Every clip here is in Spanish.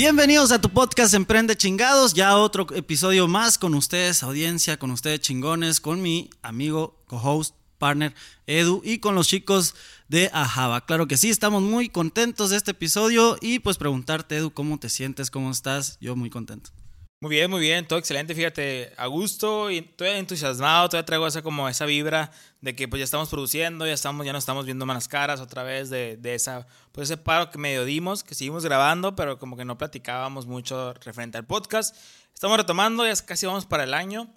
Bienvenidos a tu podcast Emprende Chingados, ya otro episodio más con ustedes, audiencia, con ustedes chingones, con mi amigo, co-host, partner Edu y con los chicos de Ajaba. Claro que sí, estamos muy contentos de este episodio y pues preguntarte Edu, ¿cómo te sientes? ¿Cómo estás? Yo muy contento. Muy bien, muy bien, todo excelente, fíjate, a gusto y estoy entusiasmado, todavía traigo esa como esa vibra de que pues ya estamos produciendo, ya estamos, ya nos estamos viendo más caras otra vez de, de, esa, pues ese paro que medio dimos, que seguimos grabando, pero como que no platicábamos mucho referente al podcast. Estamos retomando, ya casi vamos para el año.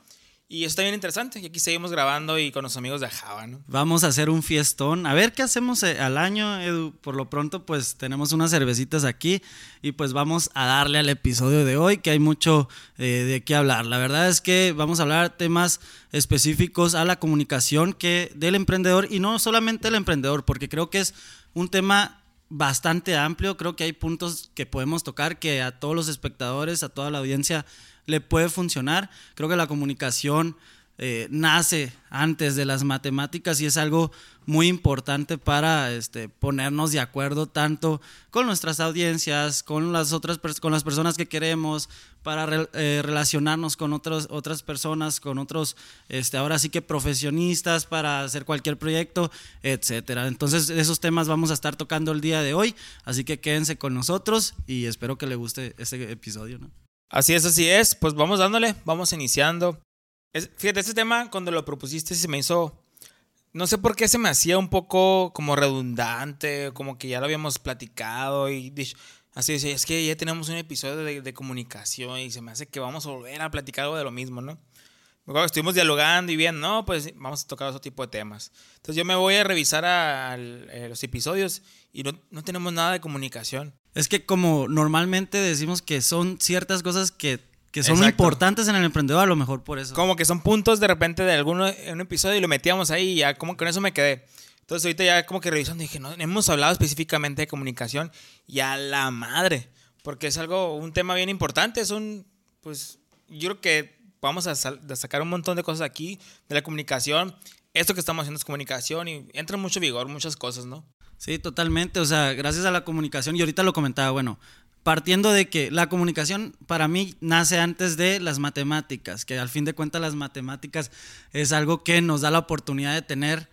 Y está bien interesante. Y aquí seguimos grabando y con los amigos de Java, ¿no? Vamos a hacer un fiestón. A ver qué hacemos eh, al año, Edu. Por lo pronto, pues tenemos unas cervecitas aquí y pues vamos a darle al episodio de hoy, que hay mucho eh, de qué hablar. La verdad es que vamos a hablar temas específicos a la comunicación que del emprendedor y no solamente el emprendedor, porque creo que es un tema bastante amplio. Creo que hay puntos que podemos tocar que a todos los espectadores, a toda la audiencia le puede funcionar. Creo que la comunicación eh, nace antes de las matemáticas y es algo muy importante para este, ponernos de acuerdo tanto con nuestras audiencias, con las otras con las personas que queremos, para eh, relacionarnos con otros, otras personas, con otros, este, ahora sí que profesionistas para hacer cualquier proyecto, etcétera. Entonces, esos temas vamos a estar tocando el día de hoy, así que quédense con nosotros y espero que les guste este episodio. Así es, así es. Pues vamos dándole, vamos iniciando. fíjate, este tema cuando lo propusiste se me hizo... No sé por qué se me hacía un poco como redundante, como que ya lo habíamos platicado y así es que ya tenemos un episodio de, comunicación y se me hace que vamos a volver a platicar algo de lo mismo, ¿no? estuvimos dialogando y bien, no, pues vamos a tocar otro tipo de temas. Entonces yo me voy a revisar a, eh, los episodios y no, no tenemos nada de comunicación. Es que como normalmente decimos que son ciertas cosas que, son importantes en el emprendedor, a lo mejor por eso. Como que son puntos de repente de alguno en un episodio y lo metíamos ahí y ya como que con eso me quedé. Entonces ahorita ya como que revisando dije, no, hemos hablado específicamente de comunicación y a la madre, porque es algo, un tema bien importante, es un, pues yo creo que vamos a, sacar un montón de cosas aquí de la comunicación. Esto que estamos haciendo es comunicación y entra mucho vigor muchas cosas, ¿no? Sí, totalmente. O sea, gracias a la comunicación, y ahorita lo comentaba, bueno, partiendo de que la comunicación para mí nace antes de las matemáticas, que al fin de cuentas las matemáticas es algo que nos da la oportunidad de tener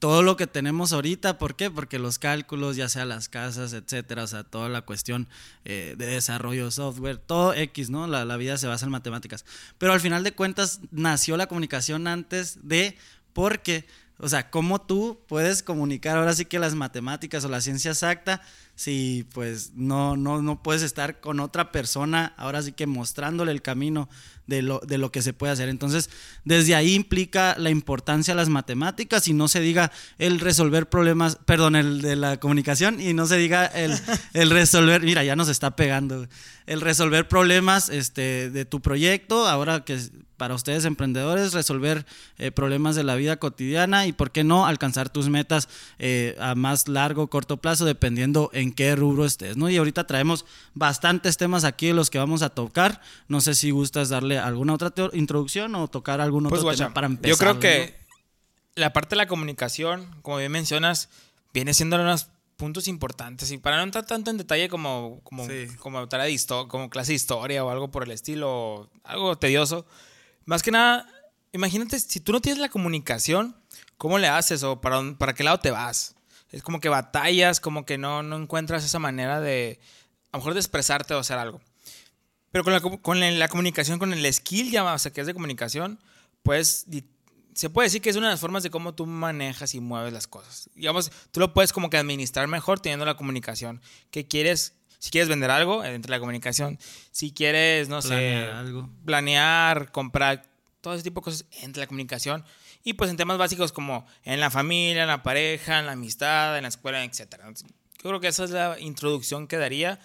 todo lo que tenemos ahorita. ¿Por qué? Porque los cálculos, ya sea las casas, etcétera, o sea, toda la cuestión eh, de desarrollo de software, todo X, ¿no? La, la vida se basa en matemáticas. Pero al final de cuentas nació la comunicación antes de, porque o sea, ¿cómo tú puedes comunicar ahora sí que las matemáticas o la ciencia exacta si pues no, no, no puedes estar con otra persona ahora sí que mostrándole el camino de lo, de lo que se puede hacer? Entonces, desde ahí implica la importancia de las matemáticas y no se diga el resolver problemas, perdón, el de la comunicación y no se diga el, el resolver, mira, ya nos está pegando, el resolver problemas este, de tu proyecto, ahora que para ustedes emprendedores, resolver eh, problemas de la vida cotidiana y, ¿por qué no?, alcanzar tus metas eh, a más largo o corto plazo, dependiendo en qué rubro estés, ¿no? Y ahorita traemos bastantes temas aquí de los que vamos a tocar. No sé si gustas darle alguna otra introducción o tocar algún otro pues, tema para empezar. Yo creo que la parte de la comunicación, como bien mencionas, viene siendo unos puntos importantes y para no entrar tanto en detalle como como como, como clase de historia o algo por el estilo, algo tedioso, más que nada, imagínate, si tú no tienes la comunicación, ¿cómo le haces o para, para qué lado te vas? Es como que batallas, como que no, no encuentras esa manera de, a lo mejor de expresarte o hacer algo. Pero con la, con la, comunicación, con el skill, ya, o sea, que es de comunicación, pues se puede decir que es una de las formas de cómo tú manejas y mueves las cosas. Digamos, tú lo puedes como que administrar mejor teniendo la comunicación. ¿Qué quieres? Si quieres vender algo, entre la comunicación. Si quieres, no sé, planear, comprar, todo ese tipo de cosas, entre la comunicación. Y pues en temas básicos como en la familia, en la pareja, en la amistad, en la escuela, etc. Yo creo que esa es la introducción que daría.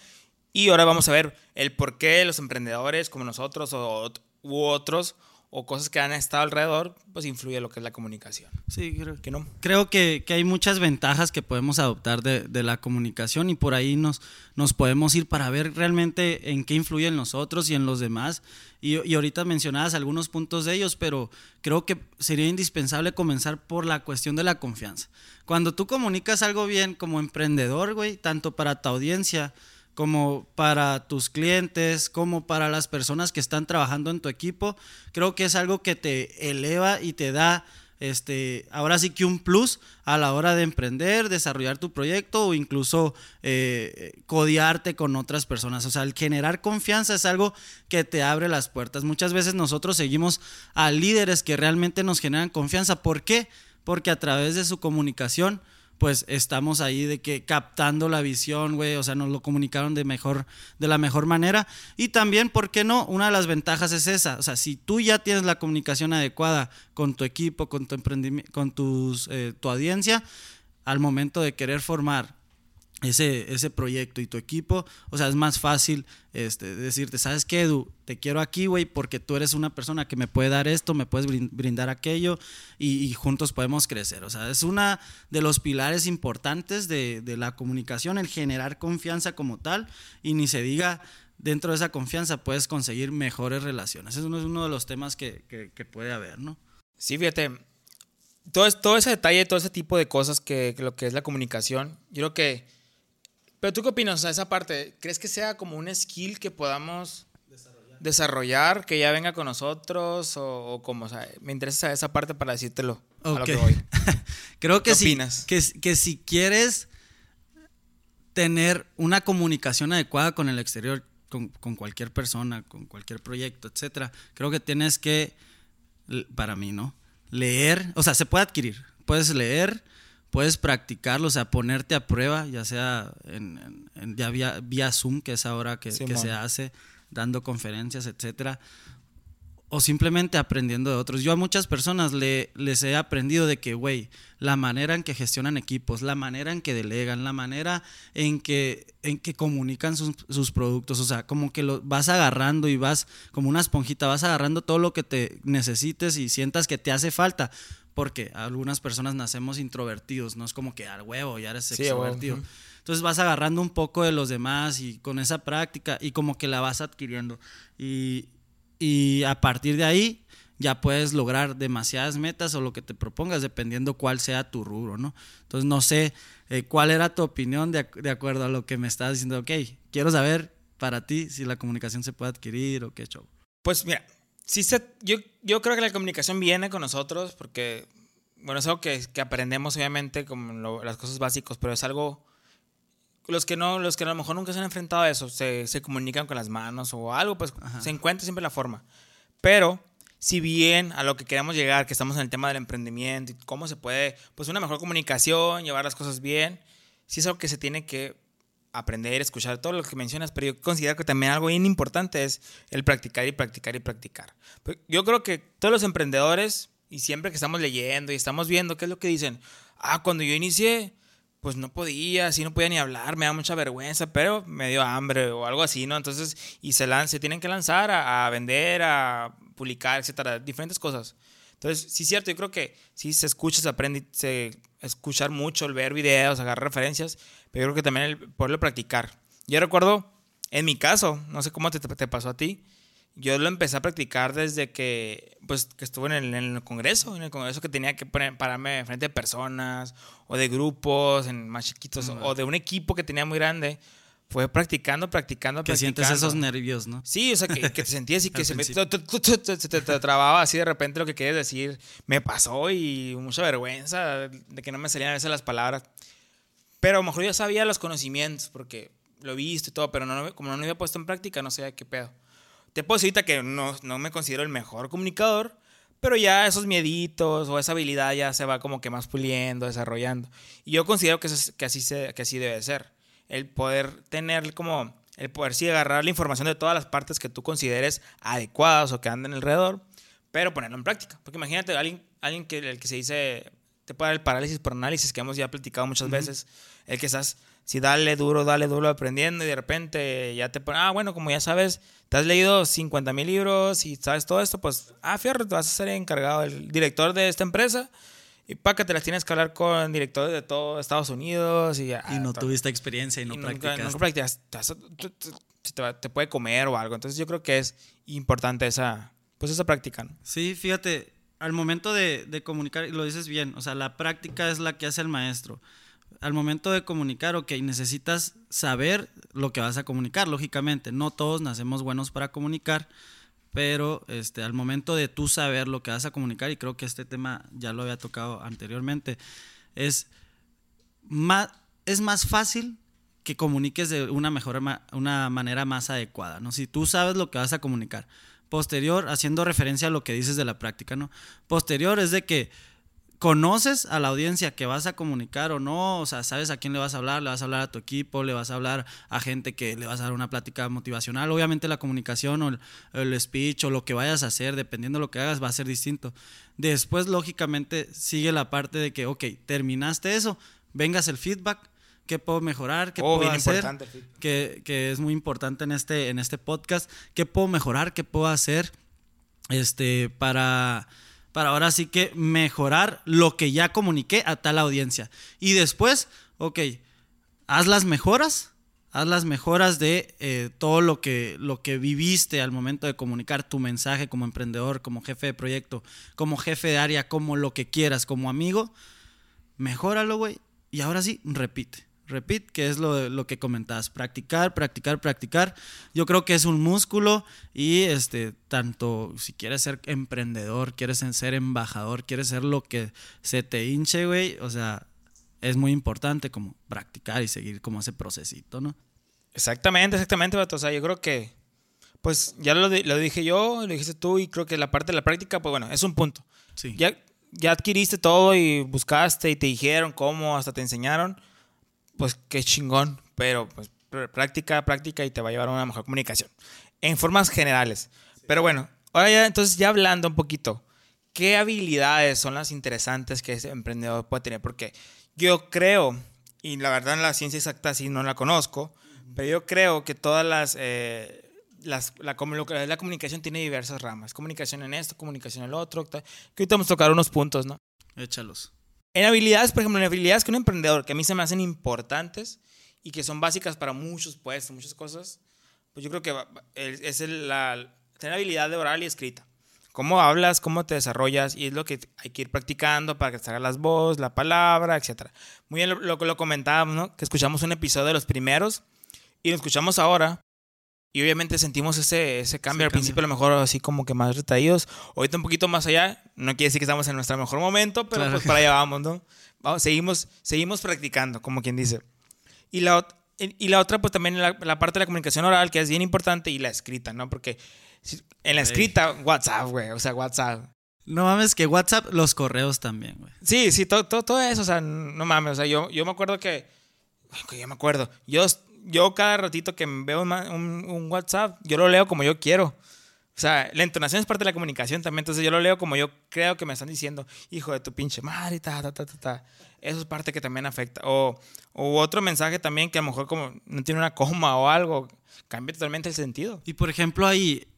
Y ahora vamos a ver el por qué los emprendedores como nosotros o, u otros o cosas que han estado alrededor, pues influye lo que es la comunicación. Sí, creo que no. Creo que, hay muchas ventajas que podemos adoptar de, la comunicación y por ahí nos, nos podemos ir para ver realmente en qué influye en nosotros y en los demás. Y, y ahorita mencionabas algunos puntos de ellos, pero creo que sería indispensable comenzar por la cuestión de la confianza. Cuando tú comunicas algo bien como emprendedor, güey, tanto para tu audiencia, como para tus clientes, como para las personas que están trabajando en tu equipo. Creo que es algo que te eleva y te da, este, ahora sí que un plus a la hora de emprender, desarrollar tu proyecto o incluso eh, codiarte con otras personas. O sea, el generar confianza es algo que te abre las puertas. Muchas veces nosotros seguimos a líderes que realmente nos generan confianza. ¿Por qué? Porque a través de su comunicación pues estamos ahí de que captando la visión, güey, o sea, nos lo comunicaron de mejor de la mejor manera y también, ¿por qué no? Una de las ventajas es esa, o sea, si tú ya tienes la comunicación adecuada con tu equipo, con tu emprendimiento, con tus eh, tu audiencia, al momento de querer formar ese, ese proyecto y tu equipo, o sea, es más fácil este, decirte, ¿sabes qué, Edu? Te quiero aquí, güey, porque tú eres una persona que me puede dar esto, me puedes brindar aquello y, juntos podemos crecer. O sea, es una de los pilares importantes de, de, la comunicación, el generar confianza como tal y ni se diga, dentro de esa confianza puedes conseguir mejores relaciones. Eso es uno de los temas que, que, que puede haber, ¿no? Sí, fíjate, todo, todo ese detalle, todo ese tipo de cosas que, que lo que es la comunicación, yo creo que pero tú qué opinas, o sea, esa parte, ¿crees que sea como un skill que podamos desarrollar, que ya venga con nosotros o, como, o sea, me interesa esa parte para decírtelo a lo que voy. Creo que ¿Qué Que, que si quieres tener una comunicación adecuada con el exterior, con, con, cualquier persona, con cualquier proyecto, etcétera, creo que tienes que, para mí, ¿no? Leer, o sea, se puede adquirir. Puedes leer, puedes practicarlo, o sea, ponerte a prueba, ya sea en, ya vía, Zoom, que es ahora que, se hace, dando conferencias, etcétera, o simplemente aprendiendo de otros. Yo a muchas personas le, les he aprendido de que, güey, la manera en que gestionan equipos, la manera en que delegan, la manera en que, en que comunican sus, sus productos, o sea, como que lo vas agarrando y vas como una esponjita, vas agarrando todo lo que te necesites y sientas que te hace falta porque algunas personas nacemos introvertidos, no es como que al huevo ya eres extrovertido. Entonces vas agarrando un poco de los demás y con esa práctica y como que la vas adquiriendo. Y, y a partir de ahí ya puedes lograr demasiadas metas o lo que te propongas, dependiendo cuál sea tu rubro, ¿no? Entonces no sé eh, cuál era tu opinión de, de, acuerdo a lo que me estás diciendo. Ok, quiero saber para ti si la comunicación se puede adquirir o qué show. Pues mira, sí se, yo, yo creo que la comunicación viene con nosotros porque, bueno, es algo que, que aprendemos obviamente como las cosas básicas, pero es algo, los que no, los que a lo mejor nunca se han enfrentado a eso, se, se comunican con las manos o algo, pues se encuentra siempre la forma. Pero si bien a lo que queremos llegar, que estamos en el tema del emprendimiento y cómo se puede, pues una mejor comunicación, llevar las cosas bien, sí es algo que se tiene que aprender, escuchar todo lo que mencionas, pero yo considero que también algo bien importante es el practicar y practicar y practicar. Yo creo que todos los emprendedores, y siempre que estamos leyendo y estamos viendo qué es lo que dicen, ah, cuando yo inicié, pues no podía, así no podía ni hablar, me da mucha vergüenza, pero me dio hambre o algo así, ¿no? Entonces, y se, se tienen que lanzar a, vender, a publicar, etcétera, diferentes cosas. Entonces, sí es cierto, yo creo que sí se escucha, se aprende, se escuchar mucho, el ver videos, agarrar referencias, pero yo creo que también el poderlo practicar. Yo recuerdo, en mi caso, no sé cómo te, te pasó a ti, yo lo empecé a practicar desde que, pues, que estuve en el, en el, congreso, en el congreso que tenía que poner, pararme frente de personas o de grupos en más chiquitos o de un equipo que tenía muy grande. Fue practicando, practicando, que sientes esos nervios, ¿no? Sí, o sea, que, te sentías y que se, me, te, te, trababa así de repente lo que querías decir. Me pasó y mucha vergüenza de que no me salían a veces las palabras. Pero a lo mejor yo sabía los conocimientos porque lo he visto y todo, pero no, como no lo había puesto en práctica, no sabía qué pedo. Te puedo decir que no, no me considero el mejor comunicador, pero ya esos mieditos o esa habilidad ya se va como que más puliendo, desarrollando. Y yo considero que, que, así, se, que así debe ser. El poder tener como, el poder sí agarrar la información de todas las partes que tú consideres adecuadas o que anden alrededor, pero ponerlo en práctica. Porque imagínate, alguien, alguien que, el que se dice, te puede dar el parálisis por análisis, que hemos ya platicado muchas veces, el que estás si dale duro, dale duro aprendiendo y de repente ya te ponen, ah, bueno, como ya sabes, te has leído 50 mil libros y sabes todo esto, pues, ah, fierro, te vas a ser encargado, el director de esta empresa. Y para que te las tienes que hablar con directores de todo Estados Unidos y, y no tuviste experiencia y no practicaste. te, puede comer o algo. Entonces yo creo que es importante esa, pues esa práctica. Sí, fíjate, al momento de, de comunicar, lo dices bien, o sea, la práctica es la que hace el maestro al momento de comunicar, ok, necesitas saber lo que vas a comunicar, lógicamente. No todos nacemos buenos para comunicar, pero este, al momento de tú saber lo que vas a comunicar, y creo que este tema ya lo había tocado anteriormente, es más, es más fácil que comuniques de una mejor una manera más adecuada, ¿no? Si tú sabes lo que vas a comunicar. Posterior, haciendo referencia a lo que dices de la práctica, ¿no? Posterior es de que conoces a la audiencia que vas a comunicar o no, o sea, sabes a quién le vas a hablar, le vas a hablar a tu equipo, le vas a hablar a gente que le vas a dar una plática motivacional. Obviamente la comunicación o el, speech o lo que vayas a hacer, dependiendo de lo que hagas, va a ser distinto. Después, lógicamente, sigue la parte de que, ok, terminaste eso, vengas el feedback, qué puedo mejorar, qué oh, puedo hacer, que, que, es muy importante en este, en este podcast, qué puedo mejorar, qué puedo hacer este, para para ahora sí que mejorar lo que ya comuniqué a tal audiencia. Y después, ok, haz las mejoras, haz las mejoras de eh, todo lo que, lo que viviste al momento de comunicar tu mensaje como emprendedor, como jefe de proyecto, como jefe de área, como lo que quieras, como amigo. Mejóralo, güey. Y ahora sí, repite. Repeat, que es lo, lo que comentabas, practicar, practicar, practicar. Yo creo que es un músculo y este, tanto si quieres ser emprendedor, quieres ser embajador, quieres ser lo que se te hinche, güey, o sea, es muy importante como practicar y seguir como ese procesito, ¿no? Exactamente, exactamente, O sea, yo creo que, pues ya lo, lo dije yo, lo dijiste tú y creo que la parte de la práctica, pues bueno, es un punto. Sí. Ya, ya adquiriste todo y buscaste y te dijeron cómo, hasta te enseñaron pues qué chingón, pero pues práctica, práctica y te va a llevar a una mejor comunicación. En formas generales. Pero bueno, ahora ya entonces ya hablando un poquito, ¿qué habilidades son las interesantes que ese emprendedor puede tener? Porque yo creo, y la verdad en la ciencia exacta sí no la conozco, pero yo creo que todas las... Eh, las, la, la, comunicación tiene diversas ramas. Comunicación en esto, comunicación en lo otro. Que ahorita vamos a tocar unos puntos, ¿no? Échalos. En habilidades, por ejemplo, en habilidades que un emprendedor, que a mí se me hacen importantes y que son básicas para muchos puestos, muchas cosas, pues yo creo que es la, tener habilidad de oral y escrita. Cómo hablas, cómo te desarrollas y es lo que hay que ir practicando para que salga las voces, la palabra, etc. Muy bien lo que lo, comentábamos, ¿no? Que escuchamos un episodio de los primeros y lo escuchamos ahora y obviamente sentimos ese, ese cambio. Al principio a lo mejor así como que más retraídos. Ahorita un poquito más allá. No quiere decir que estamos en nuestro mejor momento, pero pues para allá vamos, ¿no? Vamos, seguimos, seguimos practicando, como quien dice. Y la, y la otra, pues también la, la, parte de la comunicación oral, que es bien importante, y la escrita, ¿no? Porque en la escrita, WhatsApp, güey. O sea, WhatsApp. No mames, que WhatsApp, los correos también, güey. Sí, sí, todo, todo, todo, eso. O sea, no mames. O sea, yo, yo me acuerdo que... Yo me acuerdo. Yo yo cada ratito que veo un, un, WhatsApp, yo lo leo como yo quiero. O sea, la entonación es parte de la comunicación también. Entonces yo lo leo como yo creo que me están diciendo, hijo de tu pinche madre, ta, ta, ta, ta, ta. Eso es parte que también afecta. O, o otro mensaje también que a lo mejor como no tiene una coma o algo, cambia totalmente el sentido. Y por ejemplo ahí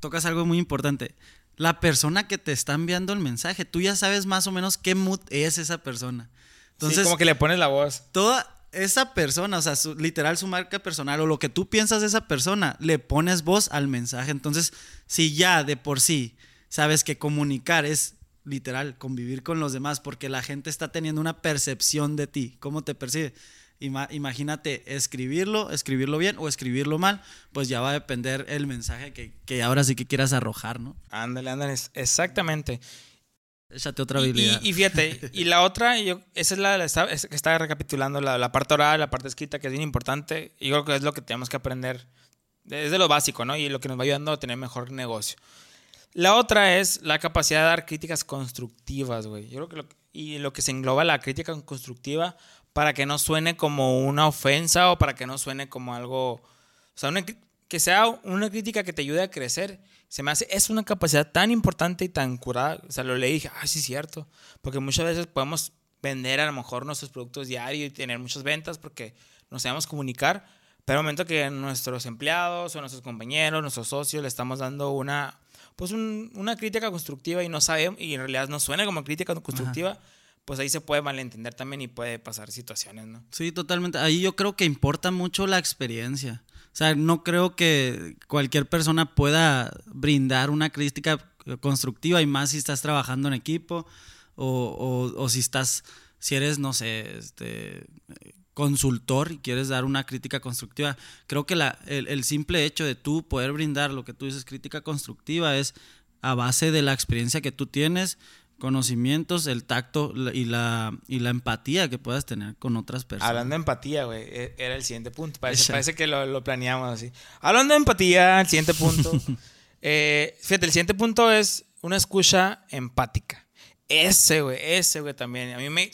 tocas algo muy importante. La persona que te está enviando el mensaje, tú ya sabes más o menos qué mood es esa persona. Entonces, sí, como que le pones la voz. Toda, esa persona, o sea, literal su marca personal o lo que tú piensas de esa persona, le pones voz al mensaje. Entonces, si ya de por sí sabes que comunicar es literal convivir con los demás porque la gente está teniendo una percepción de ti, ¿cómo te percibe? imagínate escribirlo, escribirlo bien o escribirlo mal, pues ya va a depender el mensaje que, que ahora sí que quieras arrojar, ¿no? Ándale, ándale, exactamente. Échate otra habilidad. Y, fíjate, y la otra, yo, esa es la que está, recapitulando la, parte oral, la parte escrita, que es bien importante. Y yo creo que es lo que tenemos que aprender. Es de lo básico, ¿no? Y lo que nos va ayudando a tener mejor negocio. La otra es la capacidad de dar críticas constructivas, güey. Yo creo que y lo que se engloba la crítica constructiva para que no suene como una ofensa o para que no suene como algo. O sea, que sea una crítica que te ayude a crecer se me hace, es una capacidad tan importante y tan curada. O sea, lo leí y dije, ah, sí, es cierto. Porque muchas veces podemos vender a lo mejor nuestros productos diarios y tener muchas ventas porque nos sabemos comunicar, pero el momento que nuestros empleados o nuestros compañeros, nuestros socios le estamos dando una, pues una crítica constructiva y no sabemos, y en realidad no suena como crítica constructiva, pues ahí se puede malentender también y puede pasar situaciones, ¿no? Sí, totalmente. Ahí yo creo que importa mucho la experiencia. O sea, no creo que cualquier persona pueda brindar una crítica constructiva y más si estás trabajando en equipo o, o, si estás, si eres, no sé, este consultor y quieres dar una crítica constructiva. Creo que la, el, el, simple hecho de tú poder brindar lo que tú dices crítica constructiva es a base de la experiencia que tú tienes conocimientos, el tacto y la, y la empatía que puedas tener con otras personas. Hablando de empatía, güey, e, era el siguiente punto. Parece, parece que lo, lo, planeamos así. Hablando de empatía, el siguiente punto. eh, fíjate, el siguiente punto es una escucha empática. Ese, güey, ese, güey, también. A mí me.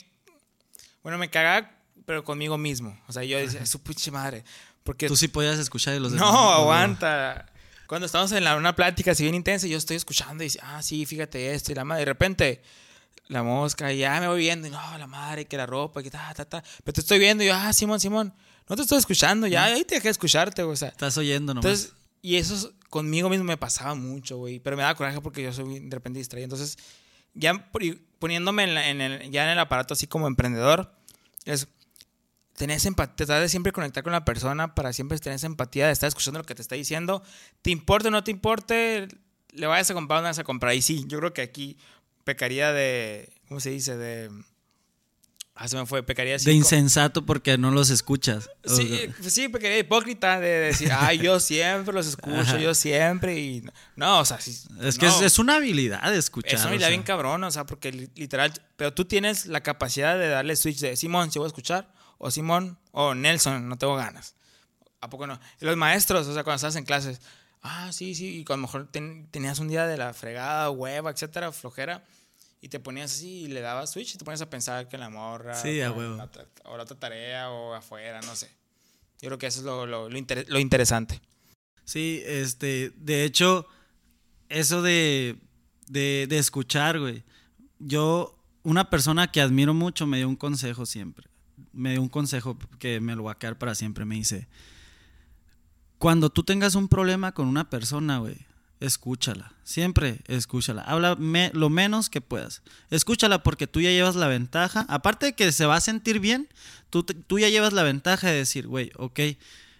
Bueno, me cagaba, pero conmigo mismo. O sea, yo decía, su pinche madre. Porque. Tú sí podías escuchar y los demás. No, aguanta. Cuando estamos en una plática así bien intensa, yo estoy escuchando y dice, ah, sí, fíjate esto y la madre. De repente, la mosca, y ya me voy viendo, y no, la madre, que la ropa, que ta, ta, ta. Pero te estoy viendo y yo, ah, Simón, Simón, no te estoy escuchando, ya, ahí te dejé escucharte, o sea. Estás oyendo nomás. Entonces, y eso conmigo mismo me pasaba mucho, güey. Pero me daba coraje porque yo soy de repente distraído. Entonces, ya poniéndome en, el, ya en el aparato así como emprendedor, es tenés empatía, tratar de siempre conectar con la persona para siempre tener esa empatía de estar escuchando lo que te está diciendo. Te importe o no te importe, le vayas a comprar o no vas a comprar. Y sí, yo creo que aquí pecaría de, ¿cómo se dice? De... Ah, se me fue, pecaría De insensato porque no los escuchas. Sí, pues sí, pecaría hipócrita de decir, ay, yo siempre los escucho, yo siempre y... No, o sea, sí, Es que es, una habilidad de escuchar. Es una habilidad bien cabrón, o sea, porque literal... Pero tú tienes la capacidad de darle switch de, Simón, si voy a escuchar o Simón, o Nelson, no tengo ganas. ¿A poco no? los maestros, o sea, cuando estás en clases, ah, sí, sí, y cuando mejor tenías un día de la fregada, hueva, etcétera, flojera, y te ponías así y le dabas switch y te ponías a pensar que la morra, sí, a huevo. o la otra tarea, o afuera, no sé. Yo creo que eso es lo, lo, lo interesante. Sí, este, de hecho, eso de, de, de escuchar, güey. Yo, una persona que admiro mucho me dio un consejo siempre me dio un consejo que me lo va a quedar para siempre. Me dice, cuando tú tengas un problema con una persona, güey, escúchala. Siempre escúchala. Habla lo menos que puedas. Escúchala porque tú ya llevas la ventaja. Aparte de que se va a sentir bien, tú, tú ya llevas la ventaja de decir, güey, ok,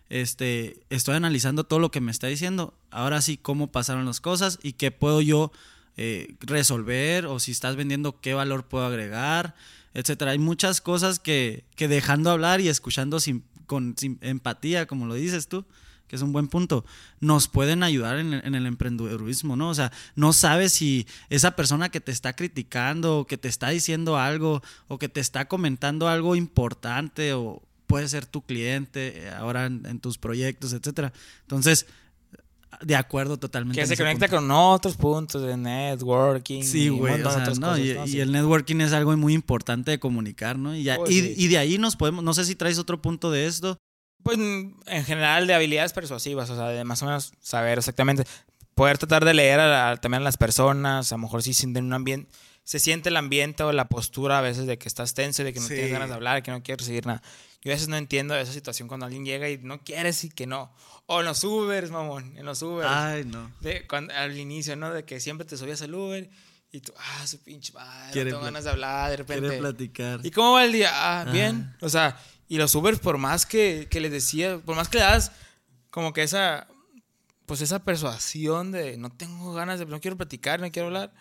este, estoy analizando todo lo que me está diciendo. Ahora sí, cómo pasaron las cosas y qué puedo yo eh, resolver o si estás vendiendo, qué valor puedo agregar etcétera. Hay muchas cosas que, que dejando hablar y escuchando sin, con empatía, como lo dices tú, que es un buen punto, nos pueden ayudar en, el emprendedurismo, ¿no? O sea, no sabes si esa persona que te está criticando o que te está diciendo algo o que te está comentando algo importante o puede ser tu cliente eh, ahora en tus proyectos, etcétera. Entonces, de acuerdo totalmente. Que se conecta con otros puntos de networking. Sí, güey. y, el networking es algo muy importante de comunicar, ¿no? Y, pues y, de ahí nos podemos, no sé si traes otro punto de esto. Pues en general de habilidades persuasivas, o sea, de más o menos saber exactamente, poder tratar de leer también a las personas, a lo mejor si sienten un ambiente, se siente el ambiente o la postura a veces de que estás tenso, de que no tienes ganas de hablar, que no quieres recibir nada. Yo a veces no entiendo esa situación cuando alguien llega y no quieres y que no. O en los Ubers, mamón, en los Ubers. Ay, no. De, cuando, al inicio, ¿no? De que siempre te subías al Uber y tú, ah, su pinche madre, no tengo ganas de hablar, de repente. Quiere platicar. ¿Y cómo va el día? Ah, bien. O sea, y los Ubers, por más que, que les decía, por más que le das como que esa, pues esa persuasión de no tengo ganas de, no quiero platicar, no quiero hablar.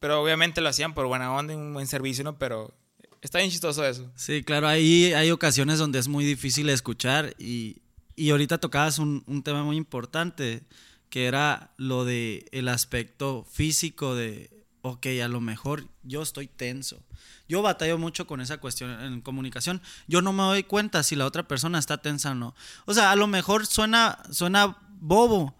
Pero obviamente lo hacían por buena onda y un buen servicio, ¿no? Pero Está bien chistoso eso. Sí, claro, ahí hay ocasiones donde es muy difícil escuchar y, y ahorita tocabas un, un, tema muy importante que era lo de el aspecto físico de, ok, a lo mejor yo estoy tenso. Yo batallo mucho con esa cuestión en comunicación. Yo no me doy cuenta si la otra persona está tensa o no. O sea, a lo mejor suena, suena bobo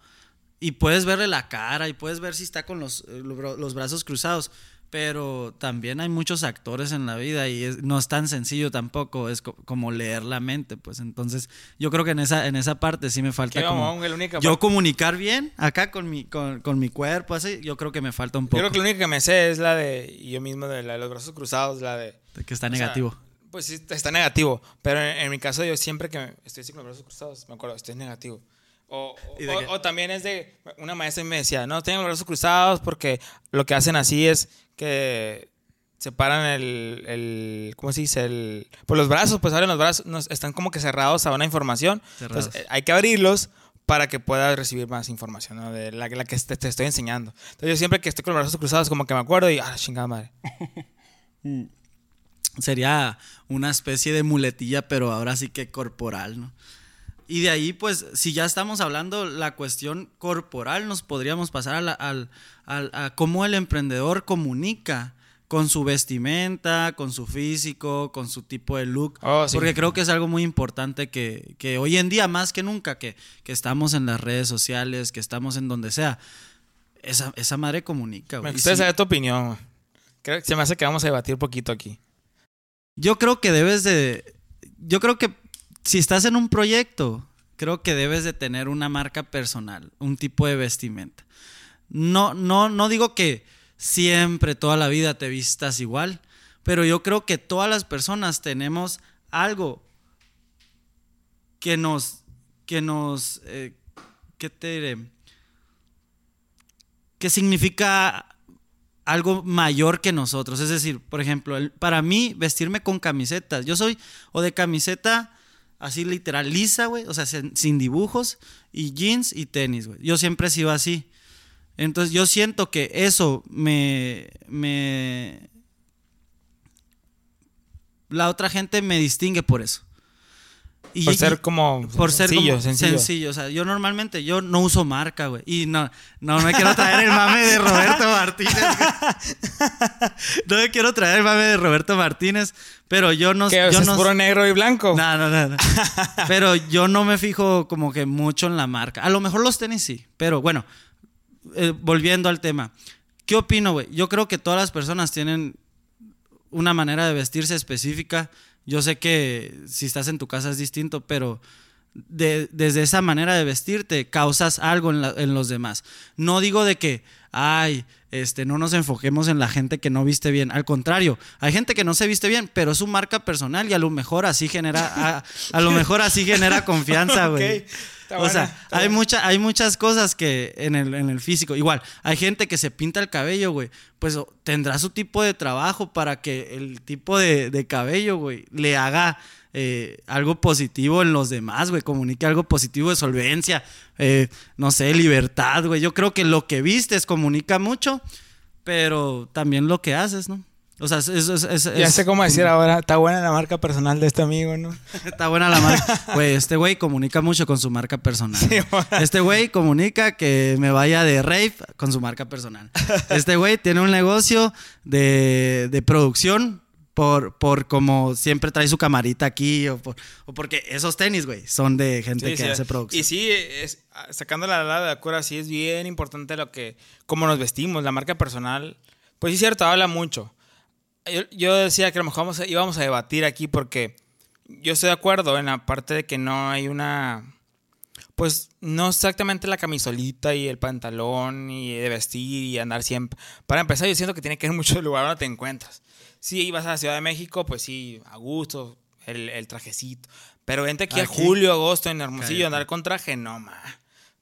y puedes verle la cara y puedes ver si está con los, los brazos cruzados pero también hay muchos actores en la vida y no es tan sencillo tampoco, es como leer la mente, pues entonces yo creo que en esa, en esa parte sí me falta como yo comunicar bien acá con mi, con, mi cuerpo, así, yo creo que me falta un poco. Yo creo que lo único que me sé es la de, yo mismo, de, la de los brazos cruzados, la de... de que está negativo. Pues sí, está negativo. Pero en, mi caso, yo siempre que estoy así con los brazos cruzados, me acuerdo, estoy negativo. O, o, también es de. Una maestra me decía, no, tengo los brazos cruzados porque lo que hacen así es que separan el, el ¿cómo se dice? El, pues los brazos, pues abren los brazos, están como que cerrados a una información. Entonces eh, hay que abrirlos para que puedas recibir más información, ¿no? De la, la que te, estoy enseñando. Entonces yo siempre que estoy con los brazos cruzados como que me acuerdo y, ah, chingada madre. Mm. Sería una especie de muletilla, pero ahora sí que corporal, ¿no? Y de ahí, pues, si ya estamos hablando la cuestión corporal, nos podríamos pasar a, a cómo el emprendedor comunica con su vestimenta, con su físico, con su tipo de look. Oh, porque creo que es algo muy importante que, que hoy en día, más que nunca, que, que, estamos en las redes sociales, que estamos en donde sea, esa, esa madre comunica. Me gustaría saber tu opinión. Creo, se me hace que vamos a debatir un poquito aquí. Yo creo que debes de... Yo creo que si estás en un proyecto, creo que debes de tener una marca personal, un tipo de vestimenta. No, no, no digo que siempre, toda la vida te vistas igual. Pero yo creo que todas las personas tenemos algo que nos, que nos, eh, ¿qué te diré? Que significa algo mayor que nosotros. Es decir, por ejemplo, para mí vestirme con camisetas, yo soy o de camiseta así literal lisa, güey, o sea, sin, dibujos y jeans y tenis, güey. Yo siempre he sido así. Entonces yo siento que eso me, me... La otra gente me distingue por eso. Y, por ser como por sencillo, sencillo. sencillo. O sea, yo normalmente yo no uso marca, güey. Y no, no me quiero traer el mame de Roberto Martínez. no me quiero traer el mame de Roberto Martínez. Pero yo no. ¿Qué, yo no, es puro negro y blanco? No, no, no. pero yo no me fijo como que mucho en la marca. A lo mejor los tenis sí. Pero bueno, eh, volviendo al tema, ¿qué opino, güey? Yo creo que todas las personas tienen una manera de vestirse específica. Yo sé que si estás en tu casa es distinto, pero desde esa manera de vestirte causas algo en, en, los demás. No digo de que, ay, este, no nos enfoquemos en la gente que no viste bien. Al contrario, hay gente que no se viste bien, pero es su marca personal y a lo mejor así genera, a, lo mejor así genera confianza, güey o sea, hay, mucha, hay muchas cosas que en el, en el físico. Igual, hay gente que se pinta el cabello, güey. Pues tendrá su tipo de trabajo para que el tipo de, cabello, güey, le haga eh, algo positivo en los demás, güey. Comunique algo positivo de solvencia, eh, no sé, libertad, güey. Yo creo que lo que vistes comunica mucho, pero también lo que haces, ¿no? O sea, es, Ya sé cómo decir ahora, está buena la marca personal de este amigo, ¿no? está buena la marca. Güey, este güey comunica mucho con su marca personal. este güey comunica que me vaya de rave con su marca personal. Este güey tiene un negocio de, de producción por, por como siempre trae su camarita aquí o, o porque esos tenis, güey, son de gente que hace producción. Y sí, es, sacando la de la cura, sí es bien importante lo que, cómo nos vestimos, la marca personal. Pues sí, es cierto, habla mucho yo, decía que a lo mejor íbamos a debatir aquí porque yo estoy de acuerdo en la parte de que no hay una. Pues no exactamente la camisolita y el pantalón y de vestir y andar siempre. Para empezar, yo siento que tiene que ir mucho el lugar donde te encuentras. Si vas a la Ciudad de México, pues sí, a gusto, el, trajecito. Pero vente aquí, a julio, agosto, en Hermosillo, andar con traje, no, ma.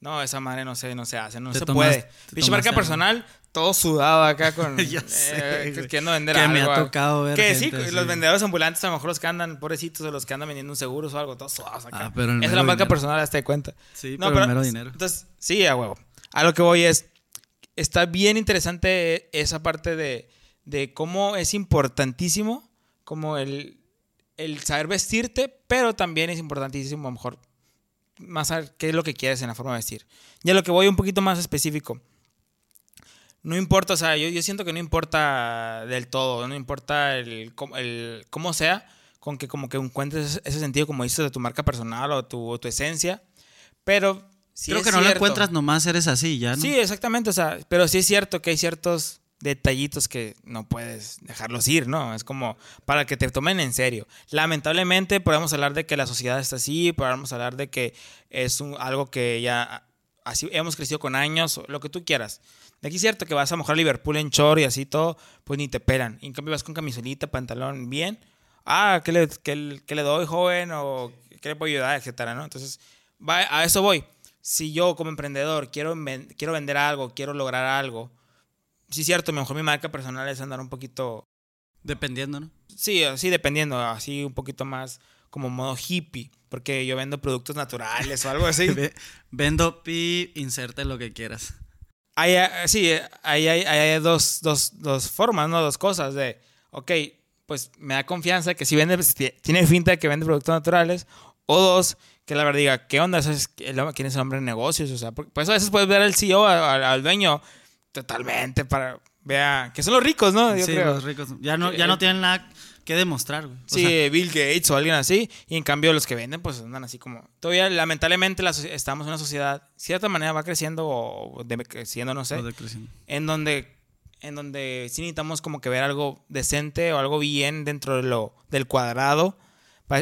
No, esa madre no se, no se hace, no se puede. Bicho marca personal, todo sudado acá con ya eh, queriendo vender que me ha tocado ver que sí los vendedores ambulantes a lo mejor los que andan pobrecitos o los que andan vendiendo un seguro o algo todos sudados acá. Ah, pero es la marca personal hasta de cuenta. Sí no, pero, pero dinero. entonces sí a huevo. A lo que voy es está bien interesante esa parte de, de cómo es importantísimo como el el saber vestirte pero también es importantísimo a lo mejor más saber qué es lo que quieres en la forma de vestir. Y a lo que voy un poquito más específico. No importa, o sea, yo, yo, siento que no importa del todo, no importa el, el, cómo sea, con que como que encuentres ese sentido, como dices, de tu marca personal o tu, tu esencia, pero... Si Creo que no lo encuentras nomás eres así, ya, ¿no? Sí, exactamente, o sea, pero sí es cierto que hay ciertos detallitos que no puedes dejarlos ir, ¿no? Es como para que te tomen en serio. Lamentablemente podemos hablar de que la sociedad está así, podemos hablar de que es algo que ya así hemos crecido con años, lo que tú quieras. De aquí es cierto que vas a mojar Liverpool en chor y así todo, pues ni te pelan. Y en cambio vas con camisolita, pantalón, bien. ah, ¿qué le, qué, qué le doy, joven? O ¿qué le puedo ayudar? Etcétera, ¿no? Entonces, va, a eso voy. Si yo como emprendedor quiero, quiero vender algo, quiero lograr algo, sí cierto, mejor mi marca personal es andar un poquito... Dependiendo, ¿no? Sí, sí, dependiendo, así un poquito más como modo hippie, porque yo vendo productos naturales o algo así. vendo pi, inserte lo que quieras. Hay, eh, sí, hay, hay, hay dos, dos, dos, formas, ¿no? Dos cosas de, ok, pues me da confianza que si vende, tiene finta de que vende productos naturales, o dos, que la verdad diga, ¿qué onda? ¿Quién es el hombre de negocios? O sea, pues a veces puedes ver al CEO, al dueño, totalmente para, vea, que son los ricos, ¿no? sí, los ricos. Ya no, ya no tienen nada que demostrar, güey. sí, Bill Gates o alguien así. Y en cambio los que venden, pues andan así como... Todavía, lamentablemente, estamos en una sociedad, de cierta manera va creciendo o creciendo, no sé. En donde, en donde sí necesitamos como que ver algo decente o algo bien dentro de lo, del cuadrado.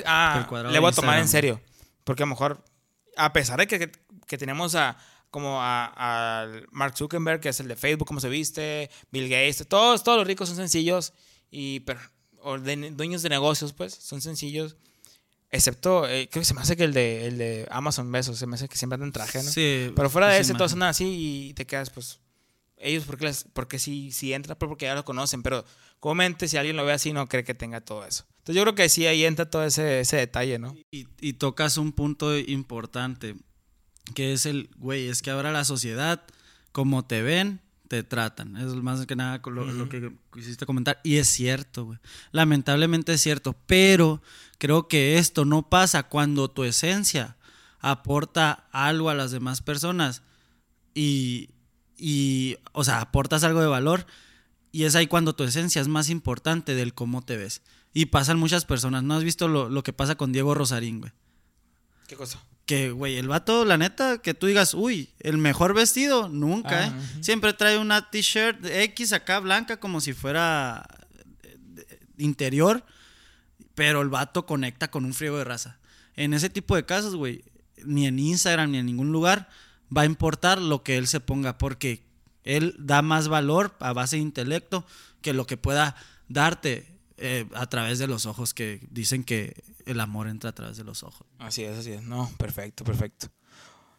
Ah, le voy a tomar en serio. Porque a lo mejor, a pesar de que, que tenemos a como a, Mark Zuckerberg, que es el de Facebook, como se viste, Bill Gates, todos, todos los ricos son sencillos y pero o de, dueños de negocios, pues, son sencillos. Excepto, eh, creo que se me hace que el de, el de Amazon Besos, se me hace que siempre andan traje, ¿no? Sí. Pero fuera de ese, todos andan así y te quedas, pues, ellos porque, les, porque si, si entra, pues, porque ya lo conocen, pero comúnmente si alguien lo ve así no cree que tenga todo eso. Entonces yo creo que sí, ahí entra todo ese, ese detalle, ¿no? Y, y tocas un punto importante, que es el, güey, es que ahora la sociedad, como te ven, te tratan. Es más que nada lo, lo que quisiste comentar. Y es cierto, güey. Lamentablemente es cierto. Pero creo que esto no pasa cuando tu esencia aporta algo a las demás personas. Y, y, o sea, aportas algo de valor. Y es ahí cuando tu esencia es más importante del cómo te ves. Y pasan muchas personas. ¿No has visto lo, lo que pasa con Diego Rosarín, güey? ¿Qué cosa? Que, güey, el vato, la neta, que tú digas, uy, el mejor vestido, nunca, ¿eh? Siempre trae una t-shirt X acá blanca como si fuera eh, interior, pero el vato conecta con un friego de raza. En ese tipo de casos, güey, ni en Instagram ni en ningún lugar va a importar lo que él se ponga, porque él da más valor a base de intelecto que lo que pueda darte eh, a través de los ojos, que dicen que el amor entra a través de los ojos. Así es, así es. No, perfecto, perfecto.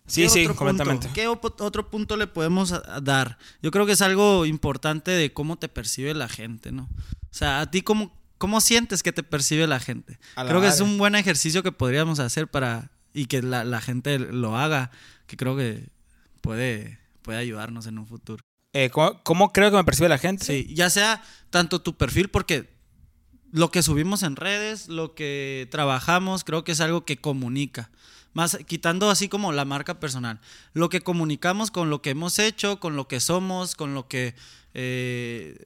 Sí, sí, completamente. ¿Qué otro punto le podemos dar? Yo creo que es algo importante de cómo te percibe la gente, ¿no? O sea, a ti cómo, cómo sientes que te percibe la gente. creo que es un buen ejercicio que podríamos hacer para y que la, gente lo haga, que creo que puede, puede ayudarnos en un futuro. Eh, ¿cómo, ¿Cómo creo que me percibe la gente? Sí, ya sea tanto tu perfil, porque lo que subimos en redes, lo que trabajamos, creo que es algo que comunica. Más quitando así como la marca personal. Lo que comunicamos con lo que hemos hecho, con lo que somos, con lo que eh,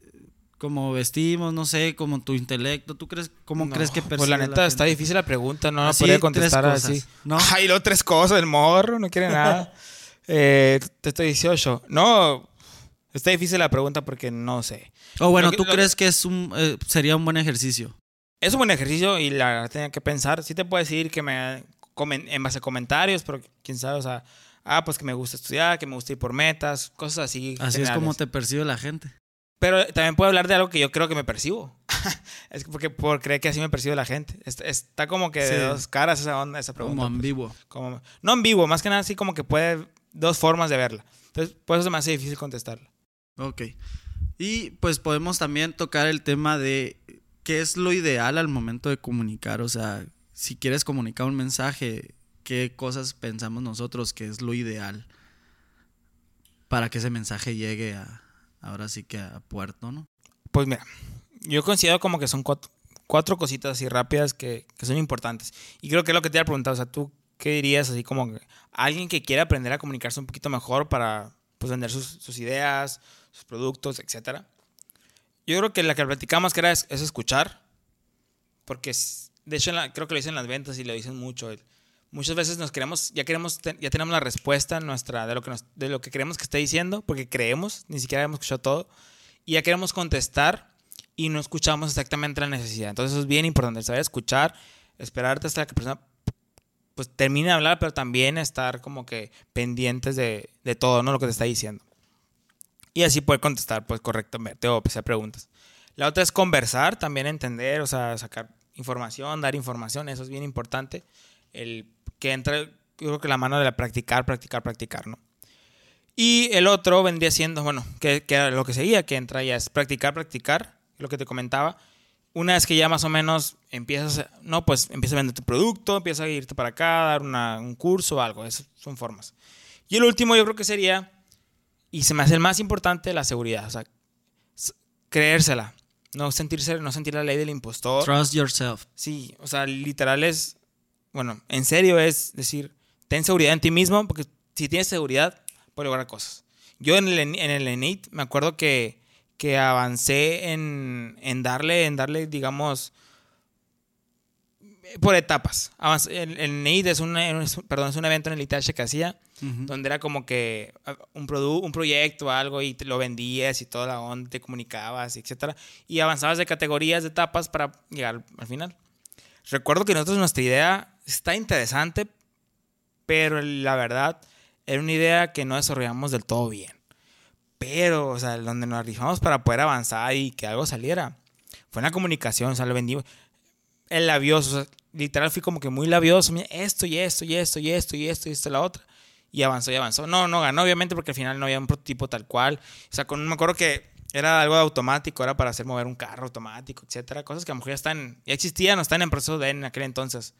como vestimos, no sé, como tu intelecto, ¿tú crees cómo crees que Pues la neta está difícil la pregunta, no la podría contestar así. ¿no? Ay, lo tres cosas, el morro, no quiere nada. eh, te estoy 18. No, Está difícil la pregunta porque no sé. O bueno, ¿tú crees que es un, eh, sería un buen ejercicio? Es un buen ejercicio y la tenía que pensar. Sí te puedo decir que me en base a comentarios, pero quién sabe, o sea, ah, pues que me gusta estudiar, que me gusta ir por metas, cosas así. Así es como te percibe la gente. Pero también puedo hablar de algo que yo creo que me percibo. es porque por creer que así me percibe la gente. Está como que de dos caras esa onda, esa pregunta. Como ambiguo. Pues. Como, no ambiguo, más que nada así como que puede dos formas de verla. Entonces, por eso se me hace difícil contestarla. Ok. Y pues podemos también tocar el tema de qué es lo ideal al momento de comunicar. O sea, si quieres comunicar un mensaje, qué cosas pensamos nosotros que es lo ideal para que ese mensaje llegue a, ahora sí que a puerto, ¿no? Pues mira, yo considero como que son cuatro, cuatro cositas así rápidas que, son importantes. Y creo que es lo que te había preguntado. O sea, ¿tú qué dirías así como que alguien que quiera aprender a comunicarse un poquito mejor para pues, vender sus ideas, sus productos, etc. Yo creo que la que platicamos que era es, escuchar, porque de hecho creo que lo dicen las ventas y lo dicen mucho. Muchas veces nos queremos, ya queremos, ya tenemos la respuesta nuestra de lo que de lo que queremos que esté diciendo, porque creemos, ni siquiera hemos escuchado todo, y ya queremos contestar y no escuchamos exactamente la necesidad. Entonces eso es bien importante, saber escuchar, esperarte hasta que la persona pues termine de hablar, pero también estar como que pendientes de, de todo, ¿no? Lo que te está diciendo y así poder contestar pues correctamente o hacer preguntas. La otra es conversar, también entender, o sea, sacar información, dar información, eso es bien importante. El que entra, yo creo que la mano de la practicar, practicar, practicar, ¿no? Y el otro vendría siendo, bueno, que, que lo que seguía, que entra ya es practicar, practicar, lo que te comentaba. Una vez que ya más o menos empiezas, no, pues empiezas a vender tu producto, empiezas a irte para acá, dar un curso o algo, esas son formas. Y el último yo creo que sería, y se me hace el más importante, la seguridad, o sea, creérsela, no sentirse, no sentir la ley del impostor. Trust yourself. Sí, o sea, literal es, bueno, en serio es decir, ten seguridad en ti mismo, porque si tienes seguridad, puedes lograr cosas. Yo en el, en el ENIT me acuerdo que, que avancé en, en, darle, en darle, digamos, por etapas. El, el NEID es un, perdón, es un evento en el ITH que hacía, donde era como que ah, un, un proyecto o algo y te lo vendías y toda la onda, te comunicabas, etc. Y avanzabas de categorías, de etapas para llegar al final. Recuerdo que nosotros nuestra idea está interesante, pero la verdad era una idea que no desarrollamos del todo bien. Pero, o sea, donde nos rifamos para poder avanzar y que algo saliera, fue en la comunicación, o sea, lo vendí. El labioso, o sea, literal fui como que muy labioso, esto y esto y esto y esto y esto y esto y la otra. Y avanzó y avanzó. No, no ganó, obviamente, porque al final no había un prototipo tal cual. O sea, con, me acuerdo que era algo automático, era para hacer mover un carro automático, etcétera. Cosas que a lo mejor ya están, ya existían, no están en proceso de en aquel entonces.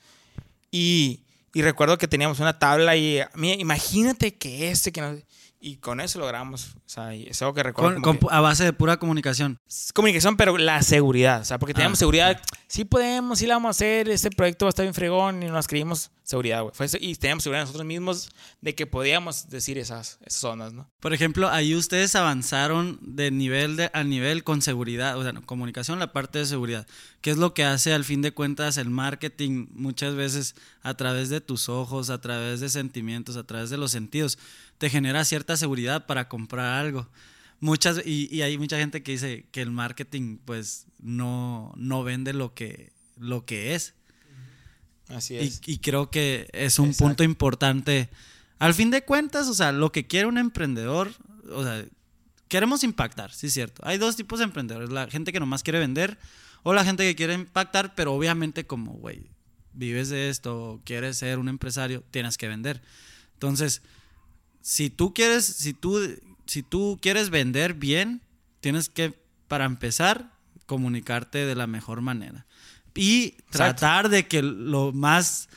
Y y recuerdo que teníamos una tabla y imagínate que este, que no, y con eso logramos. O sea, es algo que recuerdo. a base de pura comunicación. Comunicación, pero la seguridad. O sea, porque teníamos ah, seguridad. Sí podemos, sí la vamos a hacer. Este proyecto va a estar bien fregón y nos creímos seguridad, güey. Y teníamos seguridad nosotros mismos de que podíamos decir esas, esas zonas, ¿no? Por ejemplo, ahí ustedes avanzaron de nivel de, a nivel con seguridad. O sea, comunicación, la parte de seguridad. ¿Qué es lo que hace al fin de cuentas el marketing muchas veces a través de tus ojos, a través de sentimientos, a través de los sentidos? Te genera cierta seguridad para comprar algo. Muchas, y, hay mucha gente que dice que el marketing pues no, no vende lo que, lo que es. Así es. Y, creo que es un punto importante. Al fin de cuentas, o sea, lo que quiere un emprendedor, o sea, queremos impactar, sí es cierto. Hay dos tipos de emprendedores, la gente que nomás quiere vender o la gente que quiere impactar, pero obviamente como, güey, vives de esto, quieres ser un empresario, tienes que vender. Entonces, si tú quieres, si tú si tú quieres vender bien, tienes que, para empezar, comunicarte de la mejor manera. Y tratar de que lo más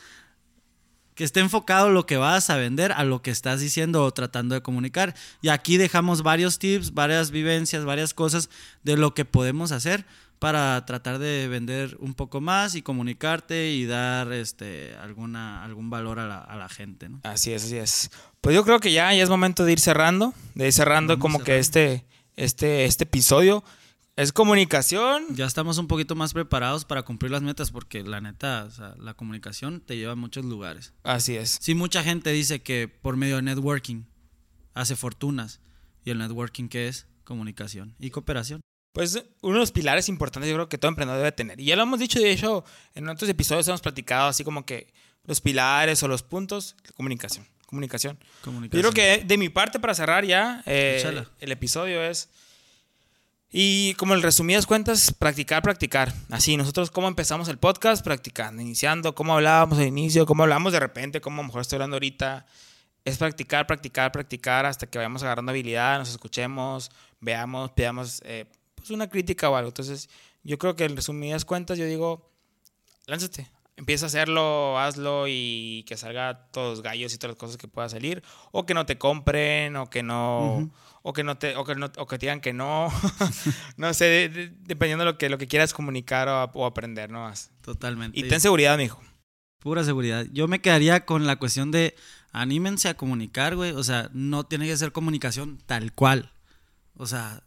que esté enfocado lo que vas a vender a lo que estás diciendo o tratando de comunicar. Y aquí dejamos varios tips, varias vivencias, varias cosas de lo que podemos hacer para tratar de vender un poco más y comunicarte y dar este alguna algún valor a la, a la gente. ¿no? Así es, así es. Pues yo creo que ya, ya es momento de ir cerrando, de ir cerrando como que este, este, este episodio. Es comunicación. Ya estamos un poquito más preparados para cumplir las metas porque la neta, la comunicación te lleva a muchos lugares. Así es. Sí, mucha gente dice que por medio de networking hace fortunas. ¿Y el networking qué es? Comunicación y cooperación. Pues uno de los pilares importantes yo creo que todo emprendedor debe tener. Y ya lo hemos dicho, de hecho, en otros episodios hemos platicado así como que los pilares o los puntos, comunicación. Comunicación. comunicación. Yo creo que de mi parte, para cerrar ya, eh, el episodio es... Y como en resumidas cuentas, practicar, practicar. Así, nosotros cómo empezamos el podcast, practicando, iniciando, cómo hablábamos al inicio, cómo hablamos de repente, cómo mejor estoy hablando ahorita. Es practicar, practicar, practicar hasta que vayamos agarrando habilidad, nos escuchemos, veamos, pidamos eh, pues una crítica o algo. Entonces, yo creo que en resumidas cuentas, yo digo, lánzate, empieza a hacerlo, hazlo y que salga todos los gallos y todas las cosas que pueda salir. O que no te compren, o que no, o que no te, o que, no, o que te digan que no. no sé, dependiendo de lo que, lo que quieras comunicar o, aprender, ¿no? Más. Totalmente. Y ten seguridad, mijo. Pura seguridad. Yo me quedaría con la cuestión de anímense a comunicar, güey. O sea, no tiene que ser comunicación tal cual. O sea,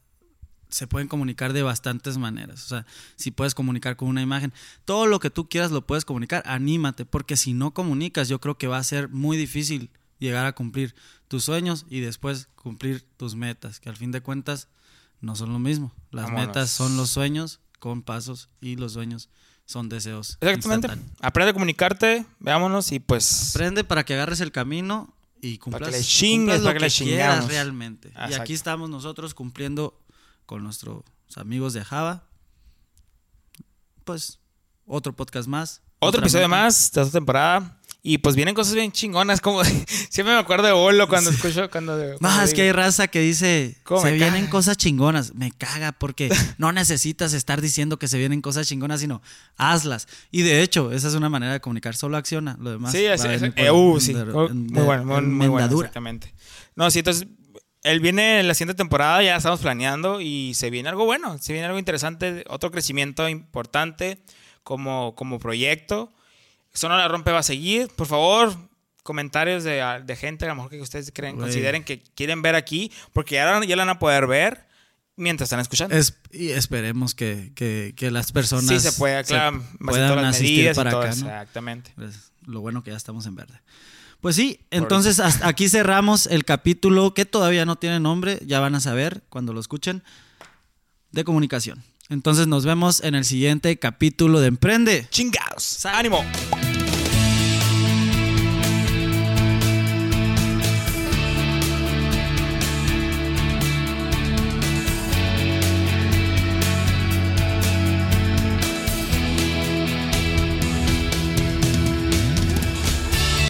se pueden comunicar de bastantes maneras. O sea, si puedes comunicar con una imagen, todo lo que tú quieras lo puedes comunicar, anímate, porque si no comunicas, yo creo que va a ser muy difícil llegar a cumplir tus sueños y después cumplir tus metas, que al fin de cuentas no son lo mismo. Las metas son los sueños con pasos y los sueños son deseos. Exactamente. Aprende a comunicarte, veámonos y pues... Aprende para que agarres el camino y cumplas, para que le chingues, para que, le quieras realmente. Y aquí estamos nosotros cumpliendo con nuestros amigos de Java, pues otro podcast más. Otro episodio meta. más de esta temporada. Y pues vienen cosas bien chingonas, como siempre me acuerdo de Bolo cuando escucho, cuando... No, cuando es que hay digo, raza que dice, ¿Cómo se vienen caga? cosas chingonas. Me caga porque no necesitas estar diciendo que se vienen cosas chingonas, sino hazlas. Y de hecho, esa es una manera de comunicar. Solo acciona. Lo demás Sí, así es. Eh, uh, sí. de- Oh, muy bueno, muy, muy bueno, exactamente. No, sí, entonces él viene en la siguiente temporada, ya estamos planeando y se viene algo bueno, se viene algo interesante, otro crecimiento importante como, como proyecto. Zona la rompe va a seguir. Por favor, comentarios de, de gente a lo mejor que ustedes creen, consideren que quieren ver aquí, porque ya, ya la van a poder ver mientras están escuchando. Es- y esperemos que, que- que las personas sí, se puede, claro, puedan asistir para acá, ¿no? exactamente. Pues, lo bueno que ya estamos en verde. Pues sí, entonces hasta aquí cerramos el capítulo que todavía no tiene nombre, ya van a saber cuando lo escuchen, de comunicación. Entonces nos vemos en el siguiente capítulo de Emprende. Chingados. Ánimo.